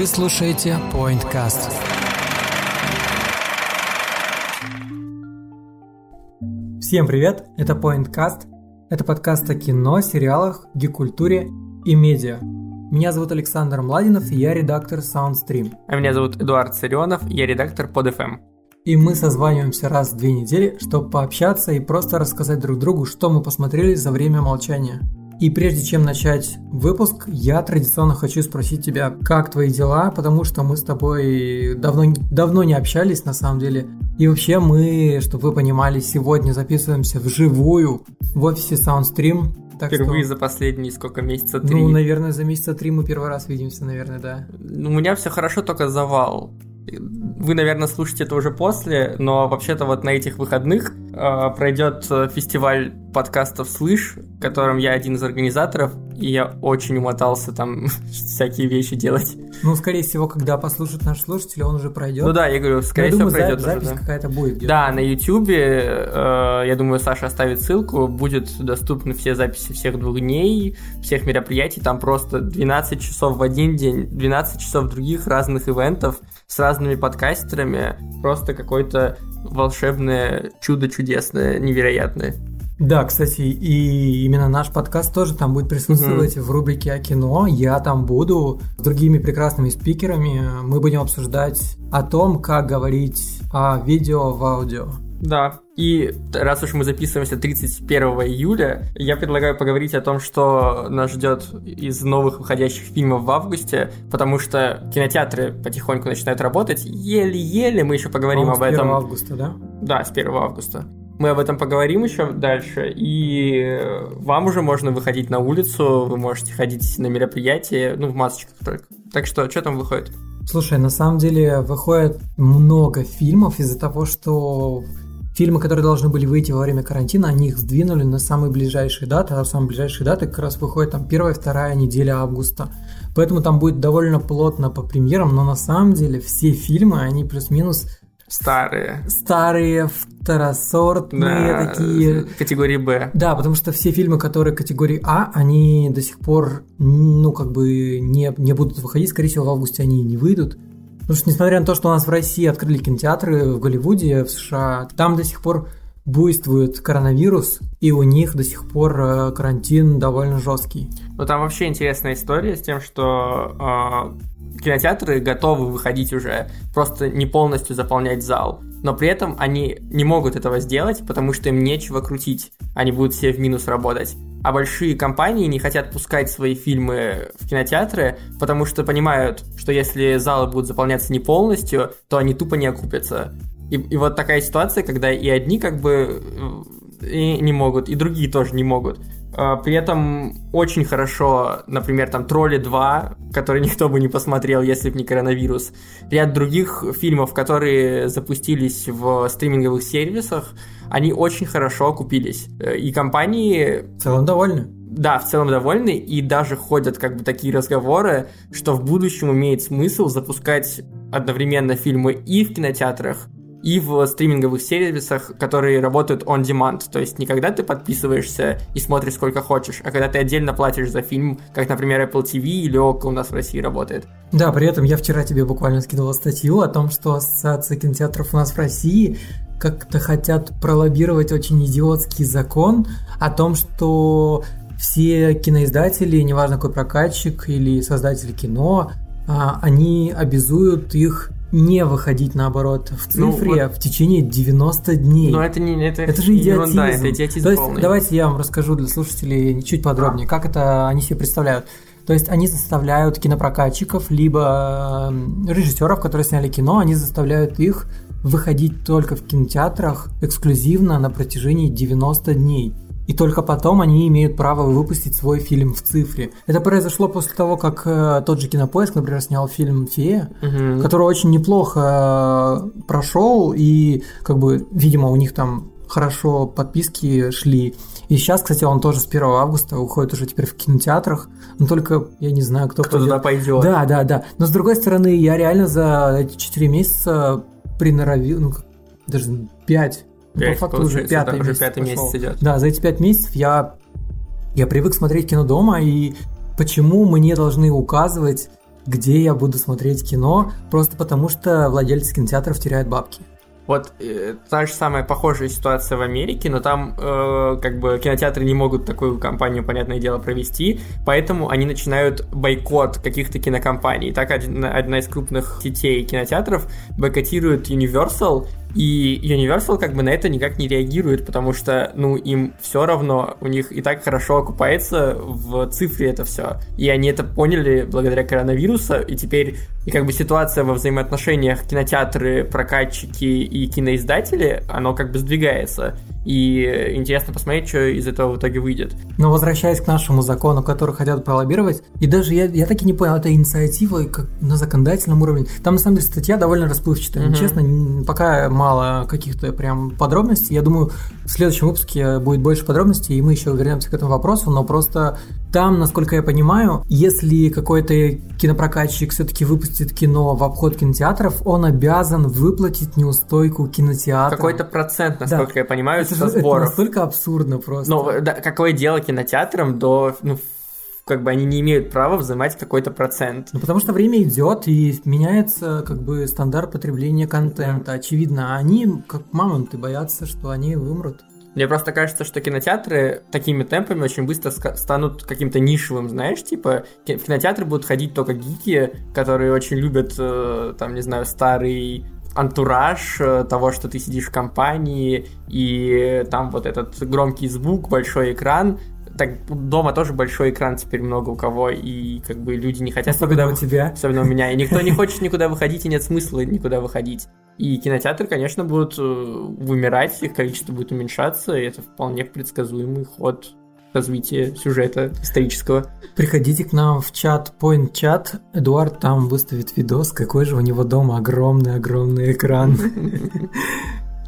Вы слушаете PointCast. Всем привет, это PointCast. Это подкаст о кино, сериалах, гик-культуре и медиа. Меня зовут Александр Младинов, и я редактор SoundStream. А меня зовут Эдуард Царионов, я редактор под FM. И мы созваниваемся раз в две недели, чтобы пообщаться и просто рассказать друг другу, что мы посмотрели за время молчания. И прежде чем начать выпуск, я традиционно хочу спросить тебя, как твои дела, потому что мы с тобой давно, давно не общались на самом деле. И вообще мы, чтобы вы понимали, сегодня записываемся вживую в офисе SoundStream. Так Впервые что... за последние сколько месяца три. Ну, наверное, за месяца три мы первый раз видимся, наверное, да. Ну, у меня все хорошо, только завал. Вы, наверное, слушаете это уже после, но вообще-то вот на этих выходных э, пройдет фестиваль подкастов «Слышь», которым я один из организаторов, и я очень умотался там всякие вещи делать. Ну, скорее всего, когда послушают наши слушатели, он уже пройдет. Ну да, я говорю, скорее всего, думаю, пройдет. Запись какая-то будет. Где-то. Да, на YouTube, э, я думаю, Саша оставит ссылку, будет доступны все записи всех двух дней, всех мероприятий, там просто 12 часов в один день, 12 часов других разных ивентов с разными подкастерами, просто какое-то волшебное чудо чудесное, невероятное. Да, кстати, и именно наш подкаст тоже там будет присутствовать mm-hmm. в рубрике о кино. Я там буду с другими прекрасными спикерами. Мы будем обсуждать о том, как говорить о видео в аудио. Да, и раз уж мы записываемся 31 июля, я предлагаю поговорить о том, что нас ждет из новых выходящих фильмов в августе, потому что кинотеатры потихоньку начинают работать. Еле-еле мы еще поговорим а об этом. С 1 августа, да? Да, с 1 августа. Мы об этом поговорим еще дальше, и вам уже можно выходить на улицу, вы можете ходить на мероприятия, ну, в масочках только. Так что, что там выходит? Слушай, на самом деле выходит много фильмов из-за того, что фильмы, которые должны были выйти во время карантина, они их сдвинули на самые ближайшие даты, а самые ближайшие даты как раз выходят там первая, вторая неделя августа. Поэтому там будет довольно плотно по премьерам, но на самом деле все фильмы, они плюс-минус Старые. Старые, второсортные да, такие. Категории Б. Да, потому что все фильмы, которые категории А, они до сих пор, ну, как бы не, не будут выходить. Скорее всего, в августе они не выйдут. Потому что, несмотря на то, что у нас в России открыли кинотеатры, в Голливуде, в США, там до сих пор буйствует коронавирус, и у них до сих пор э, карантин довольно жесткий. Ну там вообще интересная история с тем, что э, кинотеатры готовы выходить уже, просто не полностью заполнять зал. Но при этом они не могут этого сделать, потому что им нечего крутить. Они будут все в минус работать. А большие компании не хотят пускать свои фильмы в кинотеатры, потому что понимают, что если залы будут заполняться не полностью, то они тупо не окупятся. И, и вот такая ситуация, когда и одни как бы э, и не могут, и другие тоже не могут. А, при этом очень хорошо, например, там «Тролли 2», который никто бы не посмотрел, если бы не коронавирус. Ряд других фильмов, которые запустились в стриминговых сервисах, они очень хорошо окупились. Э, и компании... В целом довольны. Да, в целом довольны, и даже ходят как бы такие разговоры, что в будущем имеет смысл запускать одновременно фильмы и в кинотеатрах, и в стриминговых сервисах, которые работают on demand. То есть не когда ты подписываешься и смотришь сколько хочешь, а когда ты отдельно платишь за фильм, как, например, Apple TV или ОК у нас в России работает. Да, при этом я вчера тебе буквально скидывал статью о том, что Ассоциация кинотеатров у нас в России как-то хотят пролоббировать очень идиотский закон о том, что все киноиздатели, неважно какой прокатчик или создатель кино, а, они обязуют их не выходить наоборот в ну, цифре ну, вот... в течение 90 дней. Но это не это, это же идиотизм. Ерунда, это идиотизм То есть полный. давайте я вам расскажу для слушателей чуть подробнее, как это они себе представляют. То есть они заставляют кинопрокатчиков, либо режиссеров, которые сняли кино, они заставляют их выходить только в кинотеатрах эксклюзивно на протяжении 90 дней и только потом они имеют право выпустить свой фильм в цифре. Это произошло после того, как э, тот же Кинопоиск, например, снял фильм «Фея», угу. который очень неплохо э, прошел, и как бы, видимо, у них там хорошо подписки шли. И сейчас, кстати, он тоже с 1 августа уходит уже теперь в кинотеатрах. Но только я не знаю, кто, кто пойдет. туда пойдет. Да, да, да. Но с другой стороны, я реально за эти 4 месяца приноровил, ну, даже 5 Ну, Пять, по факту уже пятый да, уже месяц пятый пошел. месяц идет. Да, за эти пять месяцев я, я привык смотреть кино дома, и почему мне должны указывать, где я буду смотреть кино, просто потому что владельцы кинотеатров теряют бабки. Вот э, та же самая похожая ситуация в Америке, но там э, как бы кинотеатры не могут такую кампанию, понятное дело, провести, поэтому они начинают бойкот каких-то кинокомпаний. Так один- одна из крупных сетей кинотеатров бойкотирует Universal, и Universal как бы на это никак не реагирует, потому что, ну, им все равно, у них и так хорошо окупается в цифре это все. И они это поняли благодаря коронавирусу, и теперь и как бы ситуация во взаимоотношениях кинотеатры, прокатчики и киноиздатели, оно как бы сдвигается. И интересно посмотреть, что из этого в итоге выйдет. Но возвращаясь к нашему закону, который хотят пролоббировать, и даже я, я так и не понял, это инициатива как на законодательном уровне. Там, на самом деле, статья довольно расплывчатая. Мгм. Честно, пока мало каких-то прям подробностей. Я думаю, в следующем выпуске будет больше подробностей, и мы еще вернемся к этому вопросу, но просто там, насколько я понимаю, если какой-то кинопрокатчик все-таки выпустит кино в обход кинотеатров, он обязан выплатить неустойку кинотеатра. Какой-то процент, насколько я понимаю, это, со же- это сборов. настолько абсурдно просто. Ну, да, какое дело кинотеатрам до... Ну, как бы они не имеют права взимать какой-то процент. Ну, потому что время идет и меняется как бы стандарт потребления контента. Очевидно, они, как мамонты, боятся, что они вымрут. Мне просто кажется, что кинотеатры такими темпами очень быстро станут каким-то нишевым, знаешь, типа в кинотеатры будут ходить только гики, которые очень любят, э, там, не знаю, старый антураж э, того, что ты сидишь в компании, и там вот этот громкий звук, большой экран. Так дома тоже большой экран теперь много у кого, и как бы люди не хотят Особенно никуда у тебя. Особенно у меня. И никто не хочет никуда выходить, и нет смысла никуда выходить. И кинотеатры, конечно, будут э, вымирать, их количество будет уменьшаться, и это вполне предсказуемый ход развития сюжета исторического. Приходите к нам в чат, point чат. Эдуард там выставит видос, какой же у него дома огромный-огромный экран.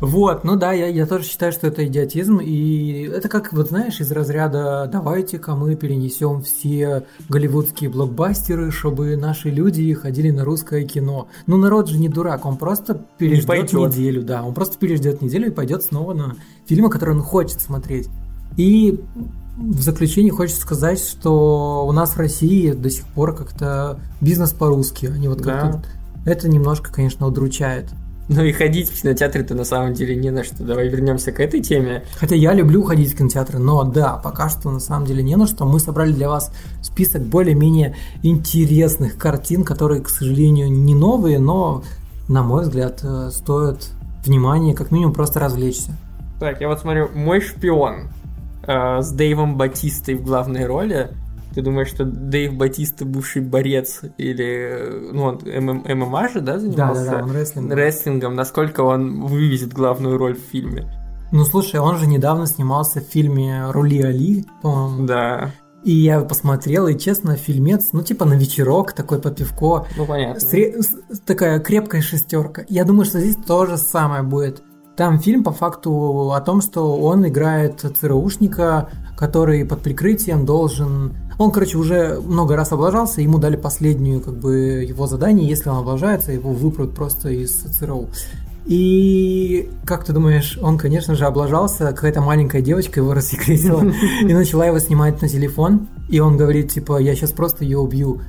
Вот, ну да, я, я тоже считаю, что это идиотизм, и это как, вот знаешь, из разряда «давайте-ка мы перенесем все голливудские блокбастеры, чтобы наши люди ходили на русское кино». Ну, народ же не дурак, он просто переждет неделю, да, он просто переждет неделю и пойдет снова на фильмы, которые он хочет смотреть. И в заключение хочется сказать, что у нас в России до сих пор как-то бизнес по-русски, они вот Да. как-то... Это немножко, конечно, удручает. Ну и ходить в кинотеатры-то на самом деле не на что. Давай вернемся к этой теме. Хотя я люблю ходить в кинотеатры, но да, пока что на самом деле не на что. Мы собрали для вас список более-менее интересных картин, которые, к сожалению, не новые, но, на мой взгляд, э, стоят внимания, как минимум просто развлечься. Так, я вот смотрю, «Мой шпион» э, с Дэйвом Батистой в главной роли. Ты думаешь, что Дэйв Батиста бывший борец или, э, ну, он ММ ММА же, да, занимался? Да-да-да, он рестлингом. рестлингом, насколько он вывезет главную роль в фильме. Ну, слушай, он же недавно снимался в фильме «Рули Али», по-моему. Да, И я посмотрел, и честно, фильмец, ну, типа на вечерок, такой под пивко. ну понятно. Сре- такая крепкая шестерка. Я думаю, что здесь то же самое будет. Там фильм по факту о том, что он играет ЦРУшника, который под прикрытием должен... Он, короче, уже много раз облажался, ему дали последнюю, как бы, его задание, если он облажается, его выпрут просто из ЦРУ. И как ты думаешь, он, конечно же, облажался, какая-то маленькая девочка его рассекретила и начала его снимать на телефон, и он говорит, типа, я сейчас просто ее убью.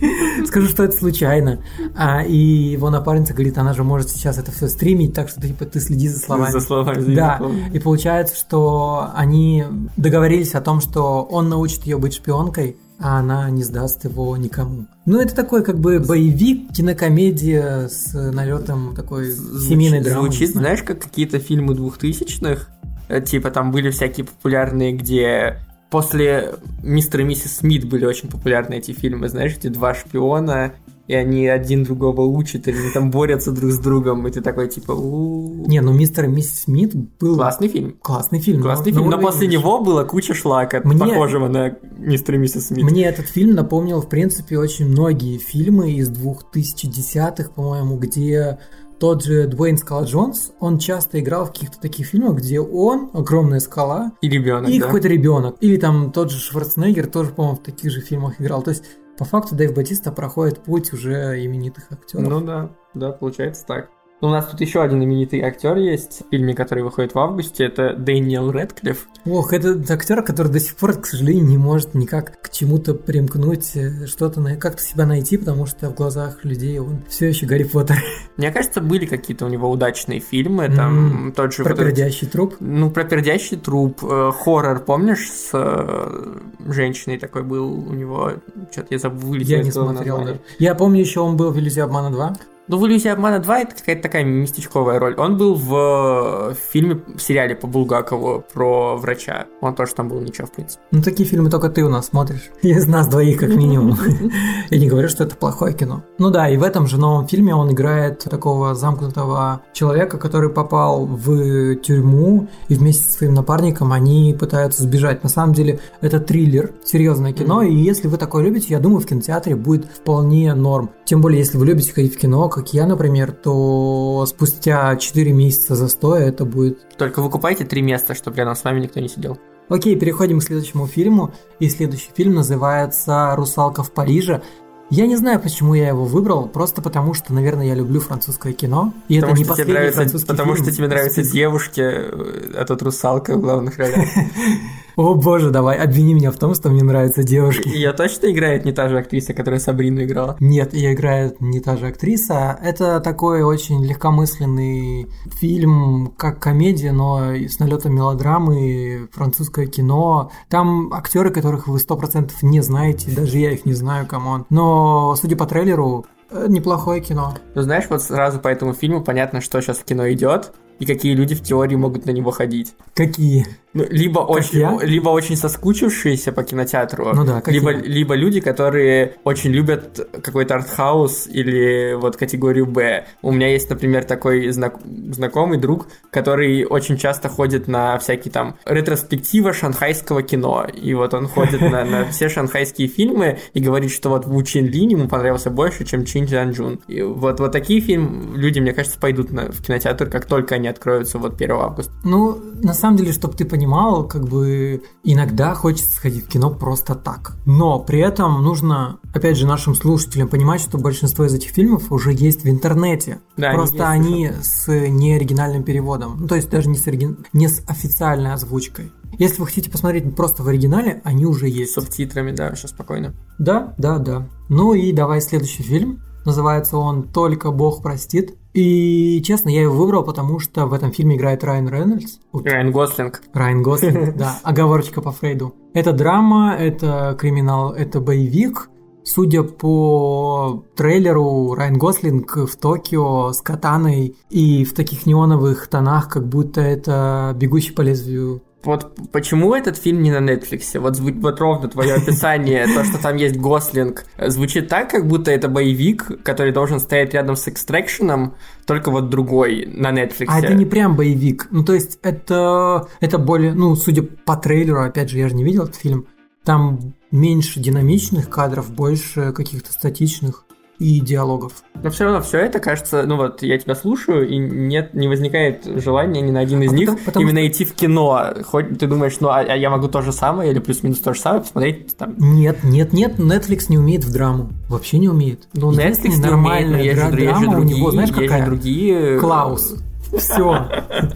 Скажу, что это случайно. А, и его напарница говорит, она же может сейчас это все стримить, так что типа, ты следи за словами. За словами, Да, и получается, что они договорились о том, что он научит ее быть шпионкой, а она не сдаст его никому. Ну, это такой как бы боевик, кинокомедия с налетом такой семейной Звуч- драмы. Звучит, знаешь, как какие-то фильмы двухтысячных. Э, Типа там были всякие популярные, где после Мистера и Миссис Смит были очень популярны эти фильмы, знаешь, где два шпиона, и они один другого учат, или они там борются друг с другом, и ты такой типа. Не, ну мистер и миссис Смит был Классный фильм. классный фильм. Классный но- фильм, но после него была куча шлака, Мне- похожего на Мистера и Миссис Смит. Мне этот фильм напомнил, в принципе, очень многие фильмы из 2010-х, по-моему, где тот же Дуэйн Скала Джонс, он часто играл в каких-то таких фильмах, где он, огромная скала, И ребенок, и да. какой-то ребенок. Или там тот же Шварценеггер тоже, по-моему, в таких же фильмах играл. То есть, по факту, Дэйв Батиста проходит путь уже именитых актеров. Ну да, да, получается так. Ну, у нас тут еще один именитый актер есть в фильме, который выходит в августе. Это Дэниел Рэдклифф. Ох, это актер, который до сих пор, к сожалению, не может никак к чему-то примкнуть, э, что-то на- как-то себя найти, потому что в глазах людей он все еще Гарри Поттер. Мне кажется, были какие-то у него удачные фильмы. Там М, тот же... Про вот этот- пердящий труп. Ну, про пердящий труп. э, хоррор, помнишь, с э, женщиной такой был у него... Что-то я забыл. Я не смотрел. Я помню еще он был в «Иллюзии обмана 2». Ну, в «Иллюзии обмана 2» это какая-то такая местечковая роль. Он был в, э, фильме, в сериале по Булгакову про врача. Он тоже там был ничего, в принципе. Ну, такие фильмы только ты у нас смотришь. Из нас двоих, как минимум. Я не говорю, что это плохое кино. Ну да, и в этом же новом фильме он играет такого замкнутого человека, который попал в тюрьму, и вместе со своим напарником они пытаются сбежать. На самом деле, это триллер, серьезное кино, и если вы такое любите, я думаю, в кинотеатре будет вполне норм. Тем более, если вы любите ходить в кино, как я, например, то спустя 4 месяца застоя это будет Только выкупайте три места, чтобы рядом с вами никто не сидел. Окей, переходим к следующему фильму. И следующий фильм называется «Русалка в Париже». Я не знаю, почему я его выбрал, просто потому что, наверное, я люблю французское кино. И Потому, это не последний нравятся, французский потому фильм что тебе нравятся девушки, э, а тут русалка в главных ролях. О боже, давай, обвини меня в том, что мне нравятся девушки. Ее точно играет не та же актриса, которая Сабрину играла? Нет, ее играет не та же актриса. Это такой очень легкомысленный фильм, как комедия, но с налетом мелодрамы, французское кино. Там актеры, которых вы сто процентов не знаете, даже я их не знаю, come on. Но, судя по трейлеру, э, неплохое кино. Ну, знаешь, вот сразу по этому фильму понятно, что сейчас в кино идет, и какие люди в теории могут на него ходить. Какие? Ну, либо очень, я? либо очень соскучившиеся по кинотеатру, Ну да, либо, либо люди, которые очень любят какой-то артхаус или вот категорию Б. У меня есть, например, такой знак- знакомый друг, который очень часто ходит на всякие там ретроспективы шанхайского кино. И вот он ходит на, на все шанхайские фильмы и говорит, что вот Ву Чин Лин ему понравился больше, чем Чин Чжан Джун. И вот, вот такие фильмы люди, мне кажется, пойдут на, в кинотеатр, как только они откроются вот 1 августа. Ну, на самом деле, чтобы ты понимал, как бы иногда хочется сходить в кино просто так. Но при этом нужно, опять же, нашим слушателям понимать, что большинство из этих фильмов уже есть в интернете. Да, они просто есть они с неоригинальным переводом. Ну, то есть даже не с, оригин- не с официальной озвучкой. Если вы хотите посмотреть просто в оригинале, они уже С есть. субтитрами, да, все спокойно. Да, да, да. Ну и давай следующий фильм. Называется он «Только Бог простит». И, честно, я его выбрал, потому что в этом фильме играет Райан Рейнольдс. Райан Гослинг. Райан Гослинг, да, оговорочка по Фрейду. Это драма, это криминал, это боевик. Судя по трейлеру, Райан Гослинг в Токио с катаной и в таких неоновых тонах, как будто это «Бегущий по лезвию». Вот почему этот фильм не на Netflix? Вот, вот ровно твое описание, то, что там есть Гослинг, звучит так, как будто это боевик, который должен стоять рядом с экстракшеном, только вот другой на Netflix. А это не прям боевик. Ну, то есть, это, это более, ну, судя по трейлеру, опять же, я же не видел этот фильм, там меньше динамичных кадров, больше каких-то статичных и диалогов. Но все равно все это кажется, ну вот я тебя слушаю, и нет, не возникает желания ни на один из А них потому- потому именно что- идти в кино. Хоть ты думаешь, ну а, а я могу то же самое или плюс-минус то же самое посмотреть там. Нет, нет, нет, Netflix не умеет в драму. Вообще не умеет. Ну, Netflix не умеет, но есть же, дра- есть же драма у другие, него, знаешь, какая? другие... Клаус. Все.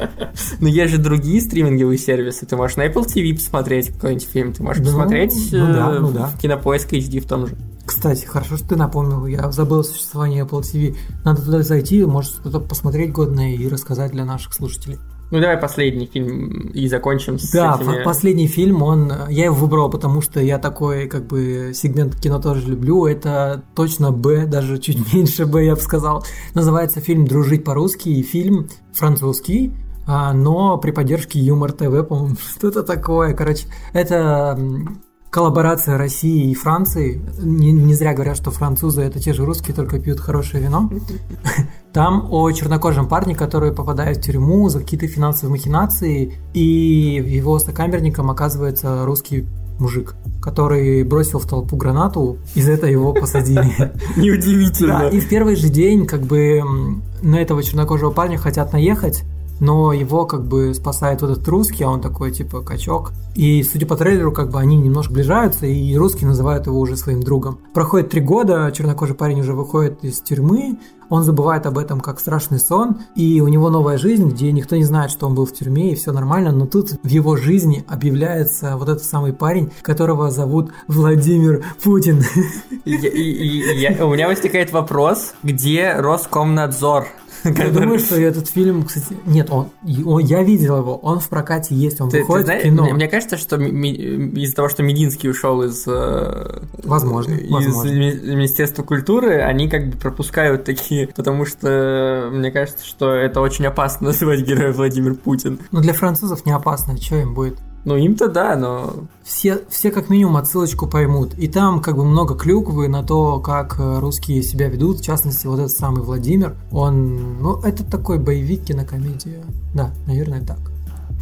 Но есть же другие стриминговые сервисы. Ты можешь на Apple TV посмотреть какой-нибудь фильм, ты можешь Ну, посмотреть ну да, э, ну да. в Кинопоиск HD в том же. Кстати, хорошо, что ты напомнил. Я забыл о существовании Apple TV. Надо туда зайти, может что-то посмотреть годное и рассказать для наших слушателей. Ну давай последний фильм и закончим с Да, этими... по- последний фильм, он, я его выбрал, потому что я такой, как бы, сегмент кино тоже люблю. Это точно Б, даже чуть меньше Б, я бы сказал. Называется фильм «Дружить по-русски», и фильм французский, а, но при поддержке Юмор ТВ, по-моему, что-то такое. Короче, это коллаборация России и Франции. Не, не зря говорят, что французы это те же русские, только пьют хорошее вино. Там о чернокожем парне, который попадает в тюрьму за какие-то финансовые махинации, и его сокамерником оказывается русский мужик, который бросил в толпу гранату, и за это его посадили. Неудивительно. Да, и в первый же день как бы на этого чернокожего парня хотят наехать, но его как бы спасает вот этот русский, а он такой типа качок. И судя по трейлеру, как бы они немножко сближаются, и русские называют его уже своим другом. Проходит три года, чернокожий парень уже выходит из тюрьмы, он забывает об этом как страшный сон, и у него новая жизнь, где никто не знает, что он был в тюрьме, и все нормально, но тут в его жизни объявляется вот этот самый парень, которого зовут Владимир Путин. И- и я- у меня возникает вопрос, где Роскомнадзор? Я думаю, что этот фильм, кстати, нет, он, он- я видел его, он в прокате есть, он Ты- ты выходит знаешь, в кино. Мне, мне кажется, что ми- из-за того, что Мединский ушел из, э, Возможно, из возможно. ми- Министерства культуры, они как бы пропускают такие, потому что мне кажется, что это очень опасно называть героя Владимир Путин. Но для французов не опасно, что им будет? Ну, им-то да, но Все, все как минимум отсылочку поймут. И там как бы много клюквы на то, как э, русские себя ведут. В частности, вот этот самый Владимир. Он, ну, это такой боевик, кинокомедия. Да, наверное, так.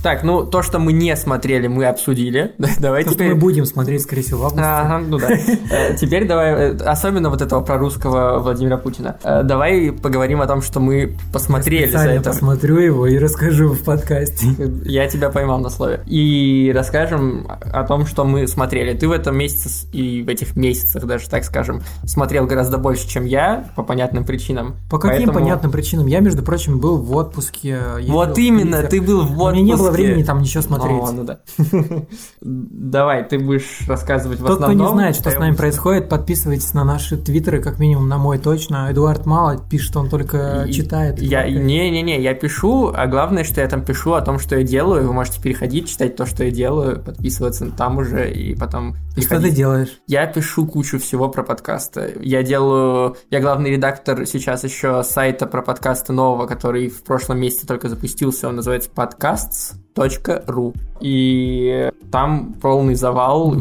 Так, ну, то, что мы не смотрели, мы обсудили. Давай То, что теперь... мы будем смотреть, скорее всего, в августе. Ага, ну да. Э, Теперь давай, э, особенно вот этого про русского Владимира Путина. Э, Давай поговорим о том, что мы посмотрели за это. посмотрю его и расскажу в подкасте. Я тебя поймал на слове. И расскажем о том, что мы смотрели. Ты в этом месяце и в этих месяцах даже, так скажем, смотрел гораздо больше, чем я, по понятным причинам. По каким Поэтому- понятным причинам? Я, между прочим, был в отпуске. Вот именно, ты был в У меня не было отпуске. Времени там ничего смотреть. О, ну да. Давай, ты будешь рассказывать в Тот, кто основном. не знает, что а с нами происходит, подписывайтесь на наши твиттеры, как минимум на мой точно. Эдуард мало пишет, он только читает. Я, не-не-не, я пишу, а главное, что я там пишу о том, что я делаю. Вы можете переходить, читать то, что я делаю, подписываться там уже и потом И что ты делаешь? Я пишу кучу всего про подкасты. Я делаю... Я главный редактор сейчас еще сайта про подкасты нового, который в прошлом месяце только запустился. Он называется podcasts.ru. И там полный завал.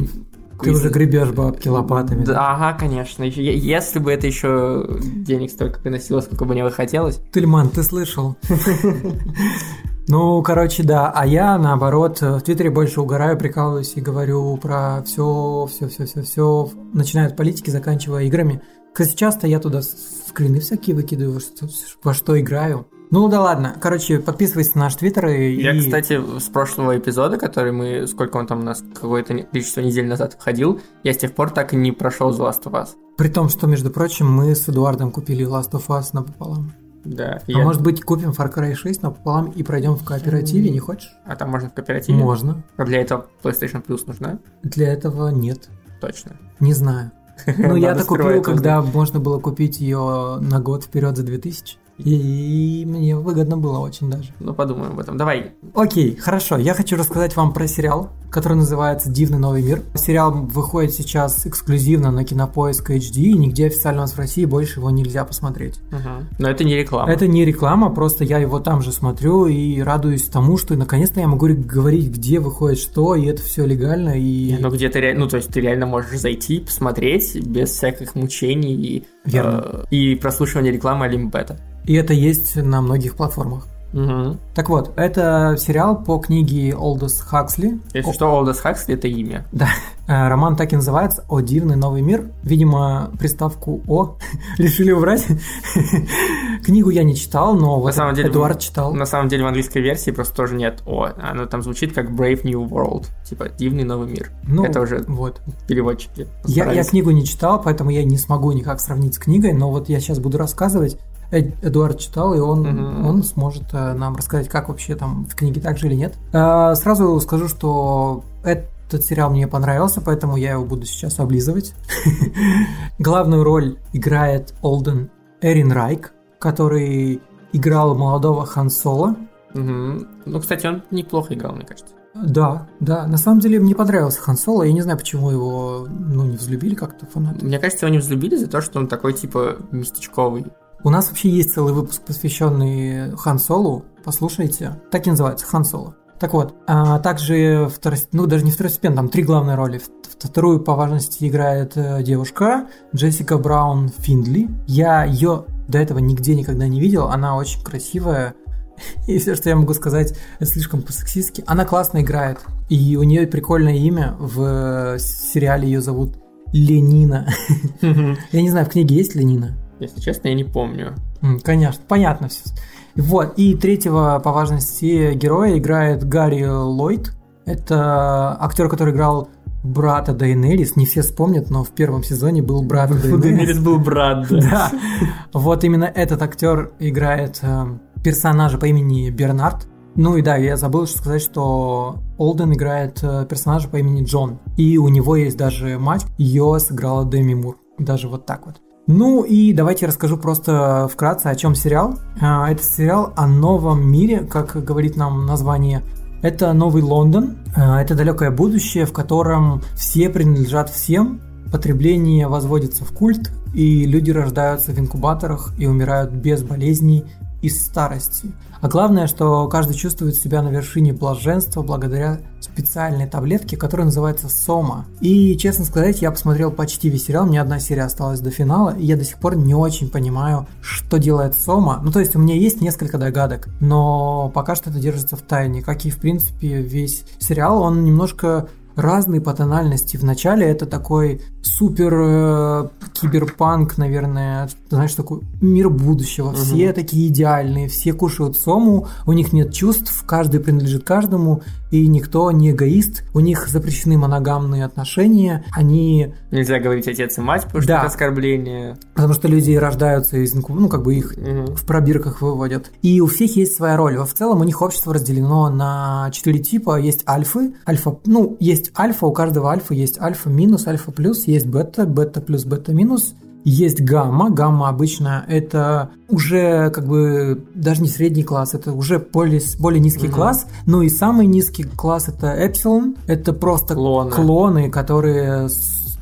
Ты уже гребешь бабки лопатами. Да, ага, конечно. Если бы это еще денег столько приносило, сколько бы мне бы хотелось. Тельман, ты слышал? Ну, короче, да. А я, наоборот, в Твиттере больше угораю, прикалываюсь и говорю про все, все, все, все, все, начиная от политики, заканчивая играми. Кстати, часто я туда скрины всякие выкидываю, во что играю. Ну да ладно. Короче, подписывайтесь на наш твиттер и... Я, кстати, с прошлого эпизода, который мы, сколько он там у нас, какое-то количество недель назад входил, я с тех пор так и не прошел The Last of Us. При том, что, между прочим, мы с Эдуардом купили Last of Us напополам. Да. А может быть, купим Far Cry 6 напополам и пройдем в кооперативе, не хочешь? а там можно в кооперативе? Можно. А для этого PlayStation Plus нужна? Для этого нет. Точно. Не знаю. Ну, я-то купил, когда можно было купить ее на год вперед за 2000. И мне выгодно было очень даже. Ну, подумаем об этом. Давай. Окей, хорошо. Я хочу рассказать вам про сериал, который называется «Дивный новый мир». Сериал выходит сейчас эксклюзивно на Кинопоиск HD, и нигде официально у нас в России больше его нельзя посмотреть. Мгм. Но это не реклама. Это не реклама, просто я его там же смотрю и радуюсь тому, что наконец-то я могу говорить, где выходит что, и это все легально. И... Ну, где ты реально, ну, то есть ты реально можешь зайти, посмотреть без всяких мучений и, Верно. э, и прослушивания рекламы Олимпета. И это есть на многих платформах. Угу. Так вот, это сериал по книге Олдос Хаксли. Если О- что, Олдос Хаксли это имя. Да, Э, роман так и называется «О дивный новый мир». Видимо, приставку «О» решили убрать. Книгу я не читал, но вот самом деле, Эдуард читал. На самом деле в английской версии просто тоже нет О. Оно там звучит как Brave New World. Типа дивный новый мир. Ну, это уже вот. переводчики. Я, я книгу не читал, поэтому я не смогу никак сравнить с книгой, но вот я сейчас буду рассказывать. Эд- Эдуард читал, и он, Мгм. он сможет э, нам рассказать, как вообще там в книге так же или нет. Э, сразу скажу, что этот сериал мне понравился, поэтому я его буду сейчас облизывать. Главную роль играет Олден Эрин Райк, который играл молодого Хан Соло. Мгм. Ну, кстати, он неплохо играл, мне кажется. Да, да, на самом деле мне понравился Хан Соло, я не знаю, почему его, ну, не взлюбили как-то фанаты. Мне кажется, его не взлюбили за то, что он такой, типа, местечковый. У нас вообще есть целый выпуск, посвященный Хан Солу. Послушайте. Так и называется, Хан Соло. Так вот, а также второс- ну даже не второстепенно, там три главные роли. Вторую по важности играет э, девушка Джессика Браун Финдли. Я ее до этого нигде никогда не видел. Она очень красивая. И все, что я могу сказать, это слишком по-сексистски. Она классно играет. И у нее прикольное имя. В э, сериале ее зовут Ленина. Я не знаю, в книге есть Ленина? Если честно, я не помню. Конечно, понятно все. Вот, и третьего по важности героя играет Гарри Ллойд. Это актер, который играл брата Дейнерис. Не все вспомнят, но в первом сезоне был брат Дейнерис. Дейнерис был брат, да. Вот именно этот актер играет э, персонажа по имени Бернард. Ну и да, я забыл сказать, что Олден играет э, персонажа по имени Джон. И у него есть даже мать. Ее сыграла Дэми Мур. Даже вот так вот. Ну и давайте расскажу просто вкратце, о чем сериал. А, Это сериал о новом мире, как говорит нам название. Это новый Лондон, а, это далекое будущее, в котором все принадлежат всем, потребление возводится в культ, и люди рождаются в инкубаторах и умирают без болезней и старости. А главное, что каждый чувствует себя на вершине блаженства благодаря специальной таблетке, которая называется Сома. И, честно сказать, я посмотрел почти весь сериал, мне одна серия осталась до финала, и я до сих пор не очень понимаю, что делает Сома. Ну, то есть у меня есть несколько догадок, но пока что это держится в тайне, как и, в принципе, весь сериал, он немножко разный по тональности. В начале это такой супер э, киберпанк, наверное, знаешь, такой мир будущего. Все такие идеальные, все кушают сому, у них нет чувств, каждый принадлежит каждому, и никто не эгоист. У них запрещены моногамные отношения, они Нельзя говорить отец и мать, потому что Да. это оскорбление. Потому что люди рождаются из ну, как бы их Мгм. в пробирках выводят. И у всех есть своя роль. В целом у них общество разделено на четыре типа. Есть альфы, альфа, ну, есть альфа, у каждого альфа есть альфа минус, альфа плюс, есть бета, бета плюс, бета минус. Есть гамма. Гамма обычно это уже как бы даже не средний класс, это уже более, более низкий Мгм. класс. Ну и самый низкий класс это эпсилон. Это просто Клоны. клоны, которые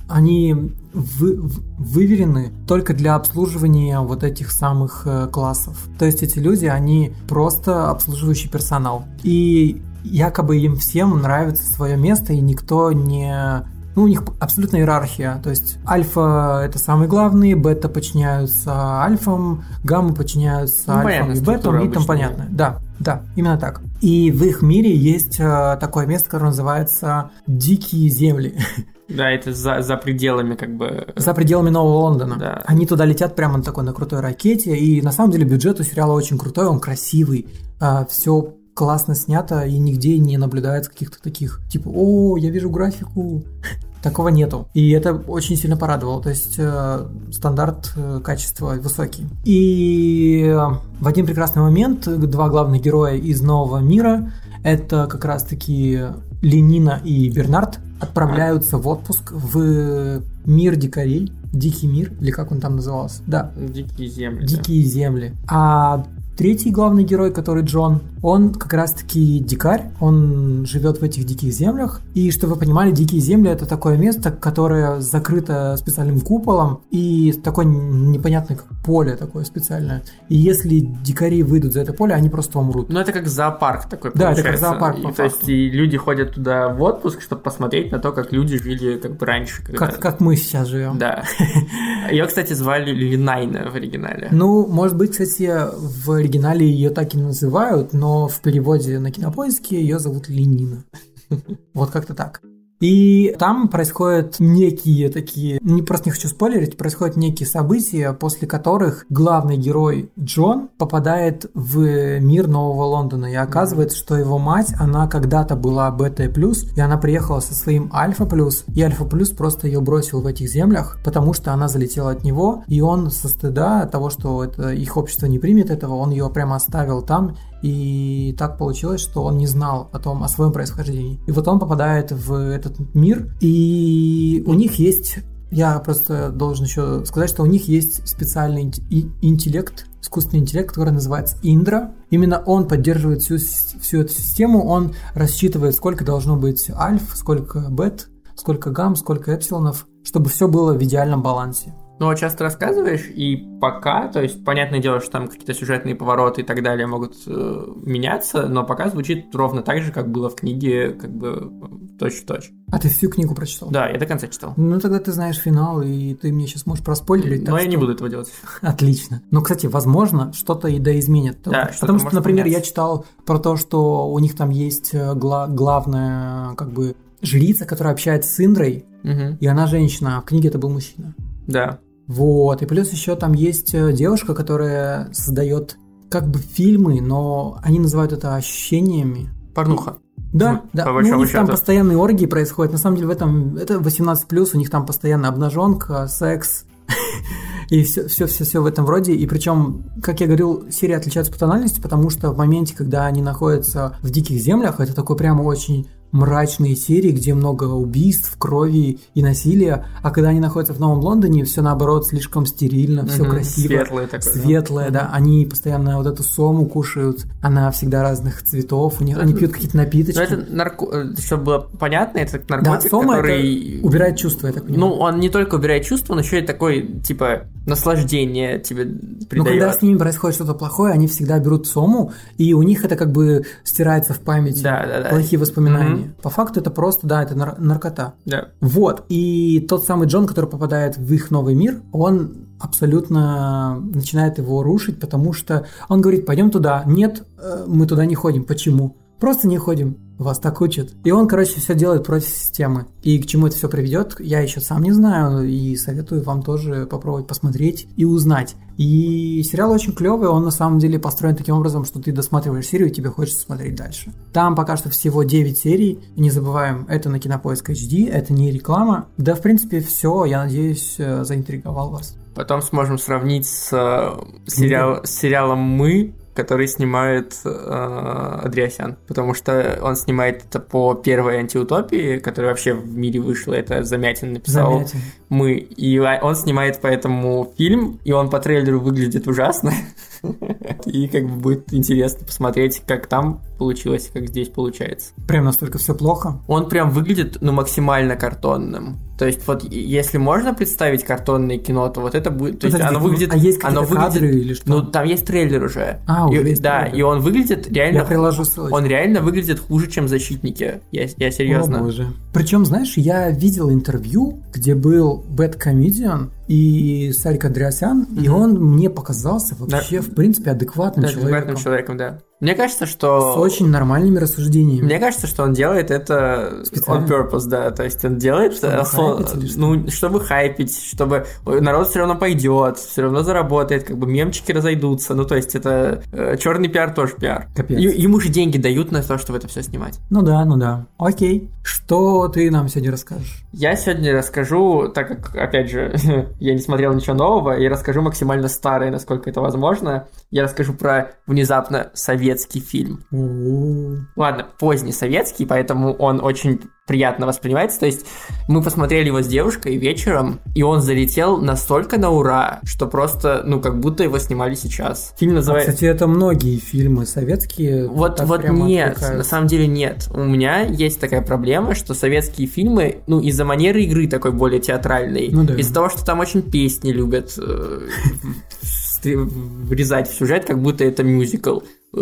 они вы- выверены только для обслуживания вот этих самых э, классов. То есть эти люди, они просто обслуживающий персонал. И якобы им всем нравится свое место, и никто не... Ну, у них абсолютная иерархия. То есть альфа это самый главный, бета подчиняются альфам, гамма подчиняются Ну, альфам и бетам, и там понятно. Да, да, именно так. И в их мире есть э, такое место, которое называется Дикие земли. Да, это за, за пределами как бы... За пределами Нового Лондона. Да. Они туда летят прямо на такой на крутой ракете. И на самом деле бюджет у сериала очень крутой, он красивый. все классно снято, и нигде не наблюдается каких-то таких, типа, о, я вижу графику. Такого нету. И это очень сильно порадовало. То есть э, стандарт э, качества высокий. И в один прекрасный момент два главных героя из нового мира это как раз-таки Ленина и Бернард отправляются в отпуск в мир дикарей, дикий мир, или как он там назывался? Да, Дикие земли. да. дикие земли. А третий главный герой, который Джон, он как раз-таки дикарь, он живет в этих диких землях. И чтобы вы понимали, дикие земли это такое место, которое закрыто специальным куполом и такое непонятное как поле такое специальное. И если дикари выйдут за это поле, они просто умрут. Ну, это как зоопарк такой Да, это как получается. зоопарк, И, то есть, и люди ходят туда в отпуск, чтобы посмотреть на то, как люди жили как бы раньше. когда- Как, как мы сейчас живем. Да. Ее, кстати, звали Линайна в оригинале. Ну, может быть, кстати, в оригинале ее так и называют, но в переводе на кинопоиске ее зовут Ленина. Вот как-то так. И там происходят некие такие, не просто не хочу спойлерить, происходят некие события, после которых главный герой Джон попадает в мир Нового Лондона. И оказывается, что его мать, она когда-то была бета плюс, и она приехала со своим альфа плюс, и альфа плюс просто ее бросил в этих землях, потому что она залетела от него, и он со стыда того, что это, их общество не примет этого, он ее прямо оставил там, и так получилось, что он не знал о том, о своем происхождении. И вот он попадает в этот мир, и у них есть я просто должен еще сказать, что у них есть специальный интеллект, искусственный интеллект, который называется Индра. Именно он поддерживает всю, всю эту систему, он рассчитывает, сколько должно быть альф, сколько бет, сколько гамм, сколько эпсилонов, чтобы все было в идеальном балансе. Ну, часто рассказываешь, и пока, то есть, понятное дело, что там какие-то сюжетные повороты и так далее могут э, меняться, но пока звучит ровно так же, как было в книге, как бы точь-в-точь. А ты всю книгу прочитал? Да, я до конца читал. Ну, тогда ты знаешь финал, и ты мне сейчас можешь проспойлерить. Но я не буду этого делать. Отлично. Но, кстати, возможно, что-то и да изменит. Да, Потому что, может например, я поменяться. читал про то, что у них там есть э, гла- главная, как бы, жрица, которая общается с Индрой, Мгм. и она женщина, а в книге это был мужчина. Да. Вот, и плюс еще там есть э, девушка, которая создает как бы фильмы, но они называют это ощущениями. Порнуха. Да, Ну, да. по Ну, у них там счету. постоянные оргии происходят. На самом деле в этом это 18 у них там постоянно обнаженка, секс и все, все, все, все в этом роде. И причем, как я говорил, серии отличаются по тональности, потому что в моменте, когда они находятся в диких землях, это такой прямо очень мрачные серии, где много убийств, крови и насилия, а когда они находятся в Новом Лондоне, все наоборот слишком стерильно, все Мгм, красиво, светлое такое, да. светлое, да. Они постоянно вот эту сому кушают, она всегда разных цветов, у них они пьют какие-то напиточки. Ну, это нарко... э, чтобы было понятно, это Да, наркотик, сома который... это убирает чувства, я так понимаю. Ну, он не только убирает чувства, но еще и такой, типа, наслаждение тебе Но придает. Ну, когда с ними происходит что-то плохое, они всегда берут сому, и у них это как бы стирается в памяти. Да, да, да. Плохие воспоминания. По факту это просто, да, это нар- наркота. Да. Вот. И тот самый Джон, который попадает в их новый мир, он абсолютно начинает его рушить, потому что он говорит, пойдем туда. Нет, э, мы туда не ходим. Почему? Просто не ходим. Вас так учат. И он, короче, все делает против системы. И к чему это все приведет, я еще сам не знаю. И советую вам тоже попробовать посмотреть и узнать. И сериал очень клевый, он на самом деле построен таким образом, что ты досматриваешь серию и тебе хочется смотреть дальше. Там пока что всего 9 серий. Не забываем, это на Кинопоиск HD, это не реклама. Да, в принципе, все. Я надеюсь, э, заинтриговал вас. Потом сможем сравнить с, э, сериал- с сериалом «Мы», который снимает э, Андреасян, потому что он снимает это по первой антиутопии, которая вообще в мире вышла, это Замятин написал Замятин. «Мы», и а- он снимает поэтому фильм, и он по трейлеру выглядит ужасно, и как бы будет интересно посмотреть, как там получилось, как здесь получается. Прям настолько все плохо. Он прям выглядит, ну, максимально картонным. То есть вот и- если можно представить картонное кино, то вот это будет... То есть Подожди, оно выглядит... а есть оно выглядит, кадры или что? Ну, там есть трейлер уже. А, И- уже есть Да, трейлер. и он выглядит реально... Я приложу ссылочку. Он реально выглядит хуже, чем «Защитники». Я, я серьезно. О, боже. Причем, знаешь, я видел интервью, где был Бэт Комедиан и Сарик Андреасян, и он мне показался вообще, в принципе, адекватным Да, человеком. адекватным человеком, да. Мне кажется, С что... очень нормальными рассуждениями. Мне кажется, что он делает это Специально? on purpose, да. То есть он делает, Чтобы э, со- хайпить что? ну, чтобы хайпить, чтобы народ все равно пойдет, все равно заработает, как бы мемчики разойдутся. Ну, то есть это черный пиар тоже пиар. Капец. Е- ему же деньги дают на то, чтобы это все снимать. Ну да, ну да. Окей. Что ты нам сегодня расскажешь? Я сегодня расскажу, так как, опять же, я не смотрел ничего нового, я расскажу максимально старое, насколько это возможно. Я расскажу про внезапно советский фильм. У-у-у. Ладно, поздний советский, поэтому он очень приятно воспринимается. То есть мы посмотрели его с девушкой вечером, и он залетел настолько на ура, что просто, ну, как будто его снимали сейчас. Фильм А, называется... Кстати, это многие фильмы советские. Вот, вот нет, откликаются. на самом деле нет. У меня есть такая проблема, что советские фильмы, ну, из-за манеры игры такой более театральной, Ну да. из-за того, что там очень песни любят э, врезать в сюжет, как будто это мюзикл.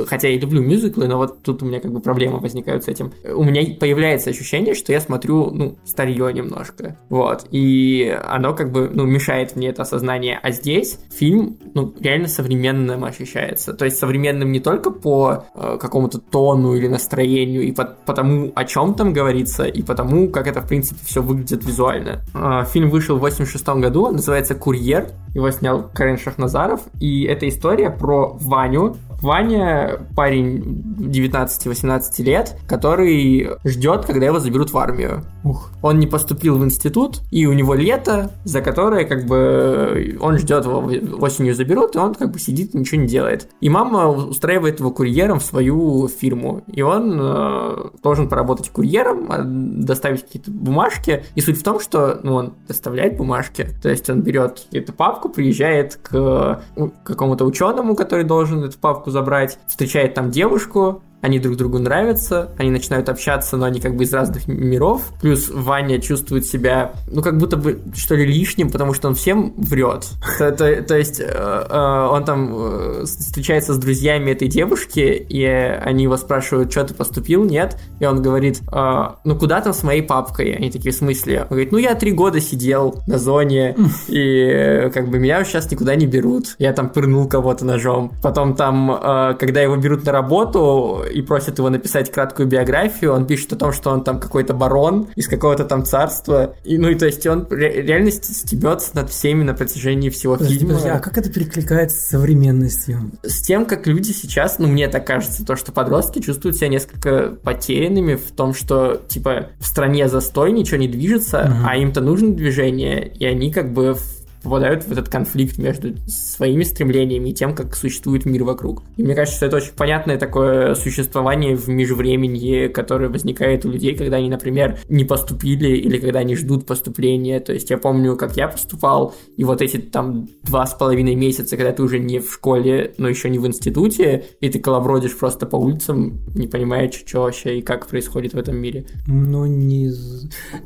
Хотя я люблю мюзиклы, но вот тут у меня как бы проблемы возникают с этим. У меня появляется ощущение, что я смотрю, ну, старье немножко. Вот. И оно как бы, ну, мешает мне это осознание. А здесь фильм, ну, реально современным ощущается. То есть современным не только по э, какому-то тону или настроению, и по, по тому, о чем там говорится, и по тому, как это, в принципе, все выглядит визуально. Э, фильм вышел в 86 году, называется «Курьер». Его снял Карен Шахназаров. И это история про Ваню, Ваня парень 19-18 лет, который ждет, когда его заберут в армию. Ух. Он не поступил в институт, и у него лето, за которое как бы он ждет его осенью заберут, и он как бы сидит ничего не делает. И мама устраивает его курьером в свою фирму, и он э, должен поработать курьером, а, доставить какие-то бумажки. И суть в том, что ну, он доставляет бумажки, то есть он берет эту папку, приезжает к какому-то ученому, который должен эту папку забрать, встречает там девушку, они друг другу нравятся, они начинают общаться, но они как бы из разных миров. Плюс Ваня чувствует себя, ну, как будто бы, что ли, лишним, потому что он всем врет. То, есть э, э, он там э, встречается с друзьями этой девушки, и они его спрашивают, что ты поступил, нет? И он говорит, «Э, ну, куда там с моей папкой? Они такие, в смысле? Он говорит, ну, я три года сидел на зоне, и как бы меня сейчас никуда не берут. Я там пырнул кого-то ножом. Потом там, когда его берут на работу, и просят его написать краткую биографию, он пишет о том, что он там какой-то барон из какого-то там царства. И, ну и то есть он ре- реально стебется над всеми на протяжении всего Подожди, фильма. подожди, а как это перекликается с современностью? С тем, как люди сейчас, ну мне так кажется, то, что подростки чувствуют себя несколько потерянными в том, что типа в стране застой, ничего не движется, Мгм. а им-то нужно движение, и они как бы в- попадают в этот конфликт между своими стремлениями и тем, как существует мир вокруг. И мне кажется, что это очень понятное такое существование в межвременье, которое возникает у людей, когда они, например, не поступили или когда они ждут поступления. То есть я помню, как я поступал, и вот эти там два с половиной месяца, когда ты уже не в школе, но еще не в институте, и ты колобродишь просто по улицам, не понимая, что вообще и как происходит в этом мире. Ну, не...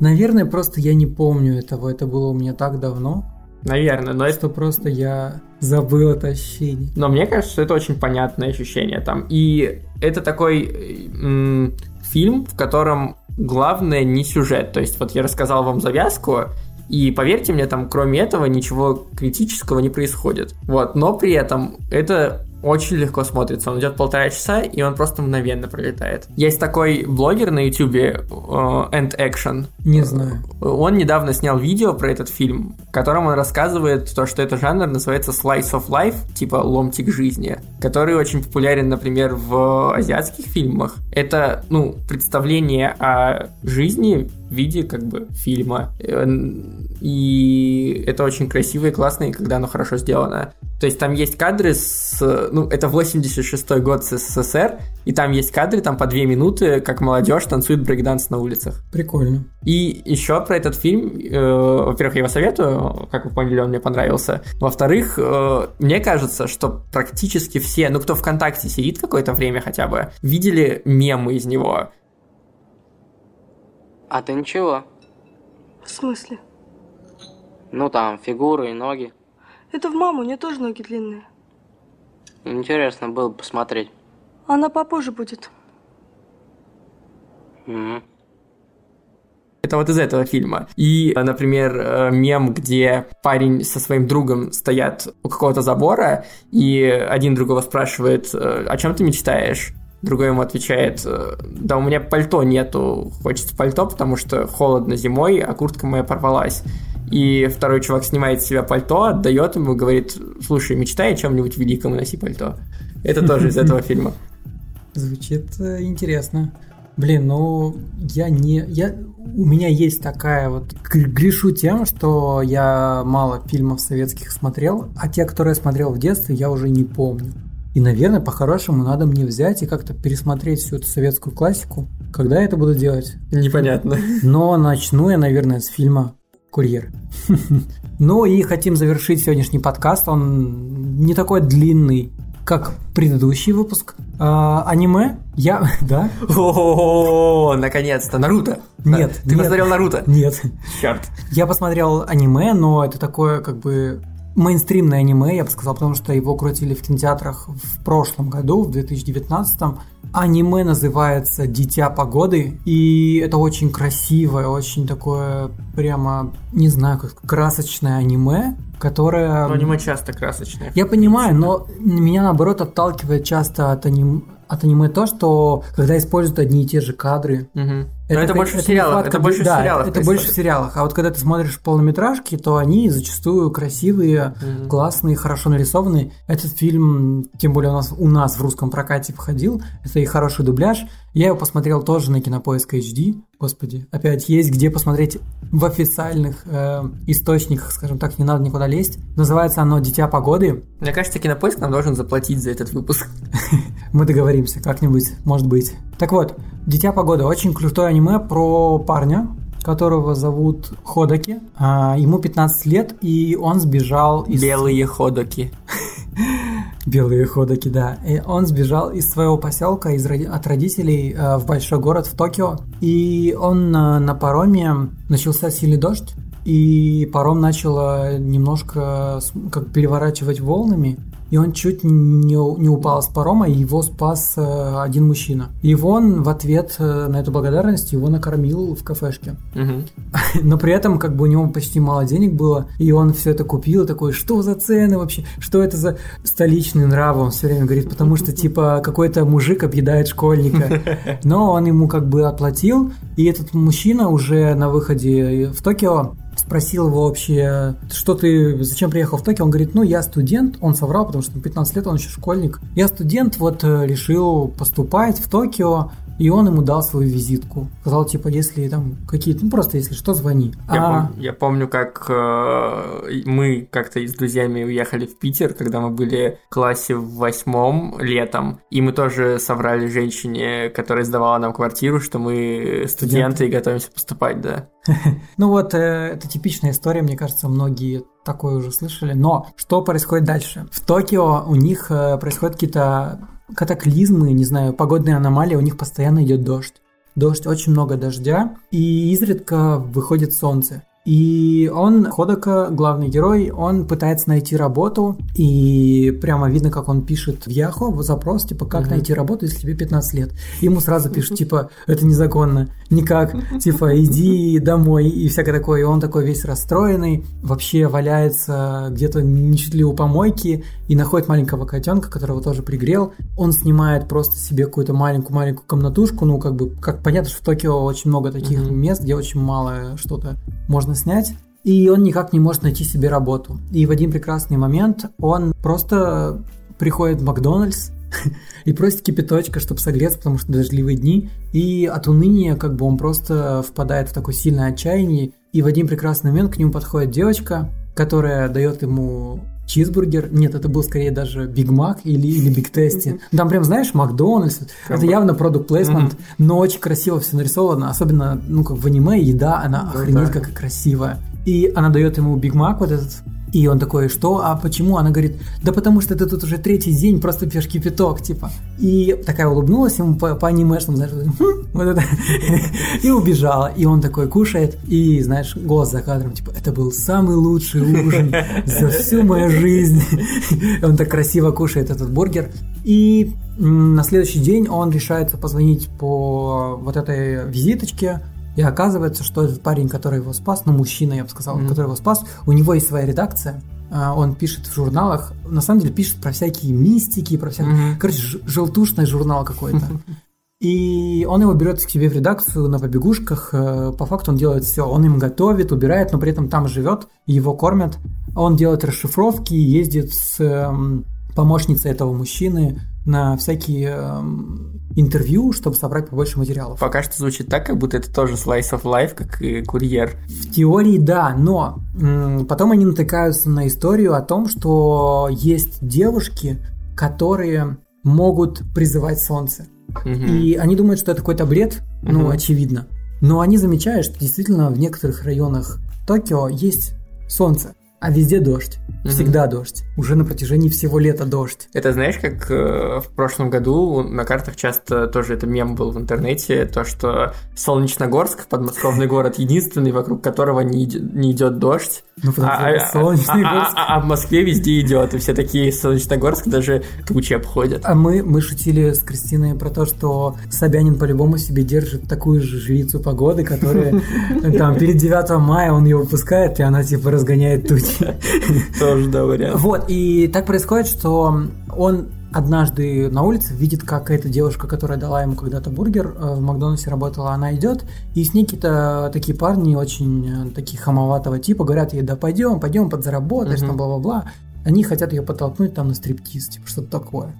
Наверное, просто я не помню этого. Это было у меня так давно, Наверное, но это просто я забыл это ощущение. Но мне кажется, что это очень понятное ощущение там. И это такой м, фильм, в котором главное не сюжет. То есть вот я рассказал вам завязку, и поверьте мне, там кроме этого ничего критического не происходит. Вот, но при этом это очень легко смотрится. Он идет полтора часа, и он просто мгновенно пролетает. Есть такой блогер на ютубе э, End Action. Не знаю. Он недавно снял видео про этот фильм, в котором он рассказывает то, что этот жанр называется slice of life, типа ломтик жизни, который очень популярен, например, в азиатских фильмах. Это, ну, представление о жизни в виде, как бы, фильма. Э, И это очень красиво и классно, и когда оно хорошо сделано. То есть там есть кадры с... Ну, это 86-й год с СССР, и там есть кадры, там по две минуты, как молодежь танцует брейкданс на улицах. Прикольно. И еще про этот фильм, э, во-первых, я его советую, как вы поняли, он мне понравился. Во-вторых, э, мне кажется, что практически все, ну кто ВКонтакте сидит какое-то время хотя бы, видели мемы из него. А ты ничего? В смысле? Ну там, фигуры и ноги. Это в маму, у нее тоже ноги длинные. Интересно было бы посмотреть. Она попозже будет. Мгм. Это вот из этого фильма. И, например, э, мем, где парень со своим другом стоят у какого-то забора, и один другого спрашивает, э, о чем ты мечтаешь? Другой ему отвечает, э, да у меня пальто нету, хочется пальто, потому что холодно зимой, а куртка моя порвалась. И второй чувак снимает с себя пальто, отдает ему, говорит, слушай, мечтай о чем-нибудь великом и носи пальто. Это тоже из этого фильма. Звучит э, интересно. Блин, ну я не. Я, у меня есть такая вот. гр- Грешу тем, что я мало фильмов советских смотрел, а те, которые я смотрел в детстве, я уже не помню. И, наверное, по-хорошему надо мне взять и как-то пересмотреть всю эту советскую классику. Когда я это буду делать? Непонятно. Но начну я, наверное, с фильма «Курьер». Ну и хотим завершить сегодняшний подкаст. Он не такой длинный, как предыдущий выпуск. А, аниме? Я... Да? О, наконец-то, Наруто. Нет, Ты посмотрел Наруто? Нет. Черт. Я посмотрел аниме, но это такое как бы мейнстримное аниме, я бы сказал, потому что его крутили в кинотеатрах в прошлом году, в 2019. Аниме называется «Дитя погоды», и это очень красивое, очень такое прямо, не знаю, как красочное аниме, которое... Ну, аниме часто красочное. Я понимаю, но меня наоборот отталкивает часто от, аним- от аниме то, что когда используют одни и те же кадры, Мгм. Но это, как- больше в сериалах. факт, Это как- больше в да, сериалах. Это, это больше в сериалах. А вот когда ты смотришь полнометражки, то они зачастую красивые, Мгм. классные, хорошо нарисованные. Этот фильм, тем более у нас, у нас в русском прокате входил, это и хороший дубляж. Я его посмотрел тоже на Кинопоиск HD. Господи, опять есть где посмотреть в официальных э, источниках, скажем так, не надо никуда лезть. Называется оно «Дитя погоды». Мне кажется, Кинопоиск нам должен заплатить за этот выпуск. Мы договоримся как-нибудь, может быть. Так вот, «Дитя погоды» очень крутое аниме про парня, которого зовут Ходаки. А, ему 15 лет, и он сбежал из... Белые ходоки. Белые Ходаки, да. И он сбежал из своего поселка, из, от родителей э, в большой город, в Токио. И он э, на пароме начался сильный дождь, и паром начал э, немножко с- как переворачивать волнами. И он чуть не, не упал с парома, и его спас э, один мужчина. И он в ответ э, на эту благодарность его накормил в кафешке. Мгм. Но при этом как бы у него почти мало денег было, и он все это купил, такой, что за цены вообще, что это за столичный нрав, он все время говорит, потому что типа какой-то мужик объедает школьника. Но он ему как бы оплатил, и этот мужчина уже на выходе в Токио спросил его вообще, что ты, зачем приехал в Токио? Он говорит, ну, я студент. Он соврал, потому что ему 15 лет, он еще школьник. Я студент, вот э, решил поступать в Токио, и он ему дал свою визитку. Сказал, типа, если там какие-то, ну, просто если что, звони. Я, А, пом- я помню, как э, мы как-то с друзьями уехали в Питер, когда мы были в классе в восьмом летом, и мы тоже соврали женщине, которая сдавала нам квартиру, что мы студенты и готовимся поступать, да. Ну вот, э, это типичная история, мне кажется, многие такое уже слышали. Но что происходит дальше? В Токио у них э, происходят какие-то катаклизмы, не знаю, погодные аномалии, у них постоянно идет дождь. Дождь, очень много дождя, и изредка выходит солнце. И он, Ходока, главный герой, он пытается найти работу, и прямо видно, как он пишет в Яхо в запрос, типа, как найти работу, если тебе 15 лет. Ему сразу пишут, типа, это незаконно, никак, типа, иди домой, и всякое такое. И он такой весь расстроенный, вообще валяется где-то не чуть ли у помойки, и находит маленького котенка, которого тоже пригрел. Он снимает просто себе какую-то маленькую-маленькую комнатушку, ну, как бы, как понятно, что в Токио очень много таких Мгм. мест, где очень мало что-то можно снять. И он никак не может найти себе работу. И в один прекрасный момент он просто приходит в Макдональдс и просит кипяточка, чтобы согреться, потому что дождливые дни. И от уныния как бы он просто впадает в такое сильное отчаяние. И в один прекрасный момент к нему подходит девочка, которая дает ему чизбургер. Нет, это был скорее даже Биг Мак или, или Биг Тести. Там прям, знаешь, Макдональдс. Это явно product placement, но очень красиво все нарисовано. Особенно, ну, как в аниме, еда, она охренеть как красивая. И она дает ему Биг Мак вот этот. И он такой, что? А почему? Она говорит, да потому что ты тут уже третий день просто пьешь кипяток, типа. И такая улыбнулась ему по, по анимешному, знаешь, «Хм», вот это, и убежала. И он такой кушает, и, знаешь, голос за кадром, типа, это был самый лучший ужин за всю мою жизнь. Он так красиво кушает этот бургер. И на следующий день он решается позвонить по вот этой визиточке, и оказывается, что этот парень, который его спас, ну, мужчина, я бы сказал, Мгм. который его спас, у него есть своя редакция, а, он пишет в журналах, на самом деле пишет про всякие мистики, про всякие, Мгм. короче, желтушный журнал какой-то. И он его берет к себе в редакцию на побегушках. э, По факту он делает все. Он им готовит, убирает, но при этом там живет, его кормят. Он делает расшифровки, ездит с эм, помощницей этого мужчины на всякие эм, интервью, чтобы собрать побольше материалов. Пока что звучит так, как будто это тоже slice of life, как и курьер. В теории да, но м, потом они натыкаются на историю о том, что есть девушки, которые могут призывать солнце. Мгм. И они думают, что это какой-то бред, ну, Мгм. очевидно. Но они замечают, что действительно в некоторых районах Токио есть солнце, а везде дождь. Всегда дождь. Уже на протяжении всего лета дождь. Это знаешь, как э, в прошлом году на картах часто тоже это мем был в интернете, то, что Солнечногорск, подмосковный город, единственный, вокруг которого не, не идет дождь, Ну, потому что а, это а- а- а- а- а в Москве везде идет, и все такие Солнечногорск даже тучи обходят. А мы, мы шутили с Кристиной про то, что Собянин по-любому себе держит такую же жрицу погоды, которая там перед 9 мая он ее выпускает, и она типа разгоняет тучи. Тоже, да, вариант. Вот, и так происходит, что он однажды на улице видит, как эта девушка, которая дала ему когда-то бургер э, в Макдональдсе работала, она идет, и с ней какие-то такие парни очень э, такие хамоватого типа говорят ей, да пойдем, пойдем, подзаработаешь, там бла-бла-бла. Они хотят ее подтолкнуть там на стриптиз, типа что-то такое.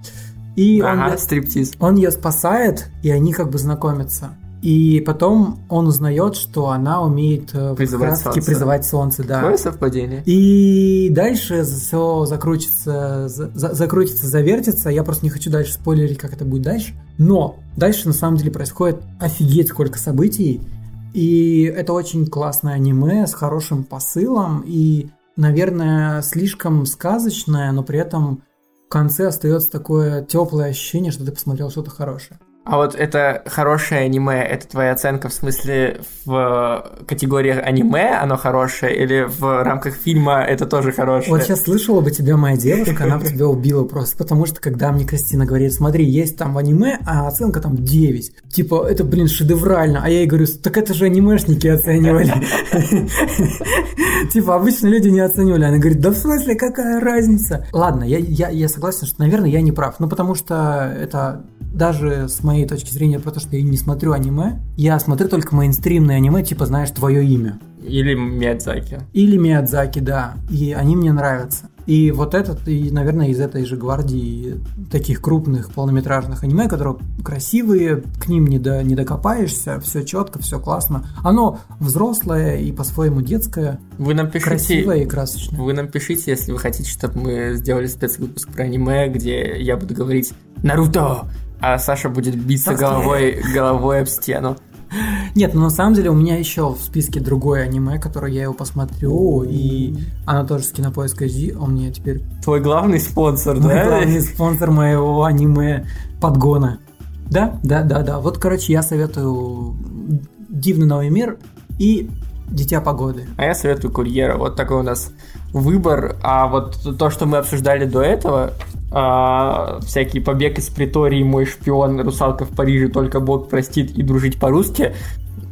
И он, Ага, её- стриптиз. он ее спасает, и они как бы знакомятся. И потом он узнает, что она умеет э, Призывать солнце. призывать солнце, да. Какое совпадение? И дальше все закрутится, за- за- закрутится, завертится. Я просто не хочу дальше спойлерить, как это будет дальше. Но дальше на самом деле происходит офигеть сколько событий. И это очень классное аниме с хорошим посылом и, наверное, слишком сказочное, но при этом в конце остается такое теплое ощущение, что ты посмотрел что-то хорошее. А вот это хорошее аниме, это твоя оценка в смысле в категории аниме оно хорошее или в рамках фильма это тоже хорошее? Вот сейчас слышала бы тебя моя девушка, она бы тебя убила просто, потому что когда мне Кристина говорит, смотри, есть там в аниме, а оценка там 9. Типа, это, блин, шедеврально. А я ей говорю, так это же анимешники оценивали. Типа, обычно люди не оценивали. Она говорит, да в смысле, какая разница? Ладно, я согласен, что, наверное, я не прав. Ну, потому что это даже с моей точки зрения, про то, что я не смотрю аниме, я смотрю только мейнстримные аниме, типа, знаешь, твое имя. Или Миядзаки. Или Миядзаки, да. И они мне нравятся. И вот этот, и, наверное, из этой же гвардии таких крупных полнометражных аниме, которые красивые, к ним не, до, не докопаешься, все четко, все классно. Оно взрослое и по-своему детское, Вы нам пишите... красивое и красочное. Вы нам пишите, если вы хотите, чтобы мы сделали спецвыпуск про аниме, где я буду говорить «Наруто!», а Саша будет биться головой, головой об стену. Нет, ну на самом деле у меня еще в списке другое аниме, которое я его посмотрю, и оно тоже с кинопоиска HD, он мне теперь Твой главный спонсор, мой да? главный спонсор моего аниме подгона. Да, да, да, да. Вот, короче, я советую Дивный новый мир и Дитя погоды. А я советую курьера. Вот такой у нас выбор. А вот то, что мы обсуждали до этого, а, всякий побег из притории, мой шпион, русалка в Париже, только Бог простит и дружить по-русски,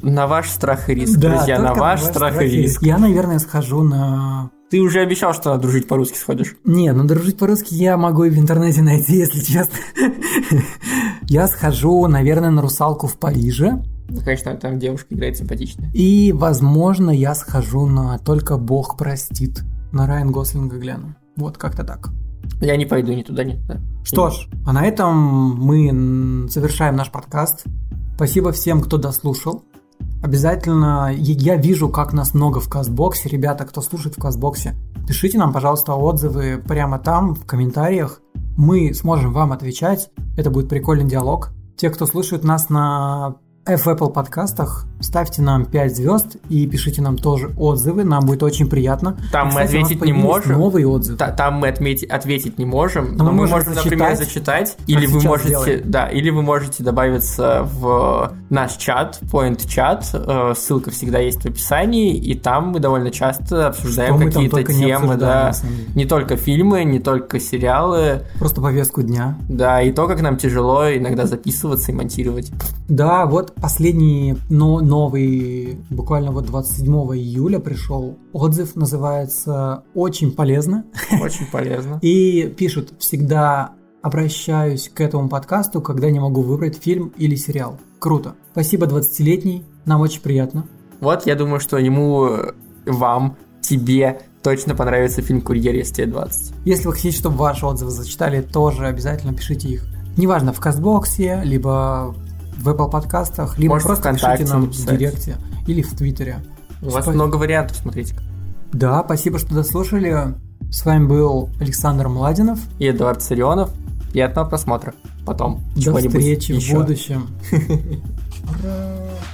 на ваш страх и риск, друзья, на только ваш страх и риск. Я, наверное, схожу на... Ты уже обещал, что дружить по-русски сходишь. Не, ну дружить по-русски я могу и в интернете найти, если честно. Я схожу, наверное, на русалку в Париже. Ну, конечно, там девушка играет симпатично. И, возможно, я схожу на «Только Бог простит». На Райан Гослинга гляну. Вот как-то так. Я не пойду ни туда, ни туда. Что ж, а на этом мы завершаем наш подкаст. Спасибо всем, кто дослушал. Обязательно, я вижу, как нас много в Кастбоксе. Ребята, кто слушает в Кастбоксе, пишите нам, пожалуйста, отзывы прямо там, в комментариях. Мы сможем вам отвечать. Это будет прикольный диалог. Те, кто слушает нас на в Apple подкастах, ставьте нам 5 звезд и пишите нам тоже отзывы. Нам будет очень приятно. Там И, мы кстати, нас ответить не можем. Новые отзывы. Та- Там мы отмети- ответить не можем, Но но, мы мы можем можем, например, зачитать, зачитать, как или вы можете, делаем. да, или вы можете добавиться в наш чат, point чат, э, ссылка всегда есть в описании, и там мы довольно часто обсуждаем мы какие-то не темы, обсуждаем, да, не только фильмы, не только сериалы, Просто повестку дня. да, и то, как нам тяжело иногда записываться и монтировать. Да, вот последний но, новый, буквально вот 27 июля пришел отзыв, называется «Очень полезно». Очень полезно. И пишут «Всегда обращаюсь к этому подкасту, когда не могу выбрать фильм или сериал». Круто. Спасибо, 20-летний. Нам очень приятно. Вот, я думаю, что ему, вам, тебе точно понравится фильм «Курьер», если тебе 20. Если вы хотите, чтобы ваши отзывы зачитали, тоже обязательно пишите их. Неважно, в Кастбоксе, либо в Apple подкастах, либо Может, просто пишите нам в написать. Директе или в Твиттере. У вас Спа- много вариантов, смотрите. Да, спасибо, что дослушали. С вами был Александр Младинов. И Эдуард Сарионов. Приятного просмотра. Потом. До встречи в еще. будущем. Ура!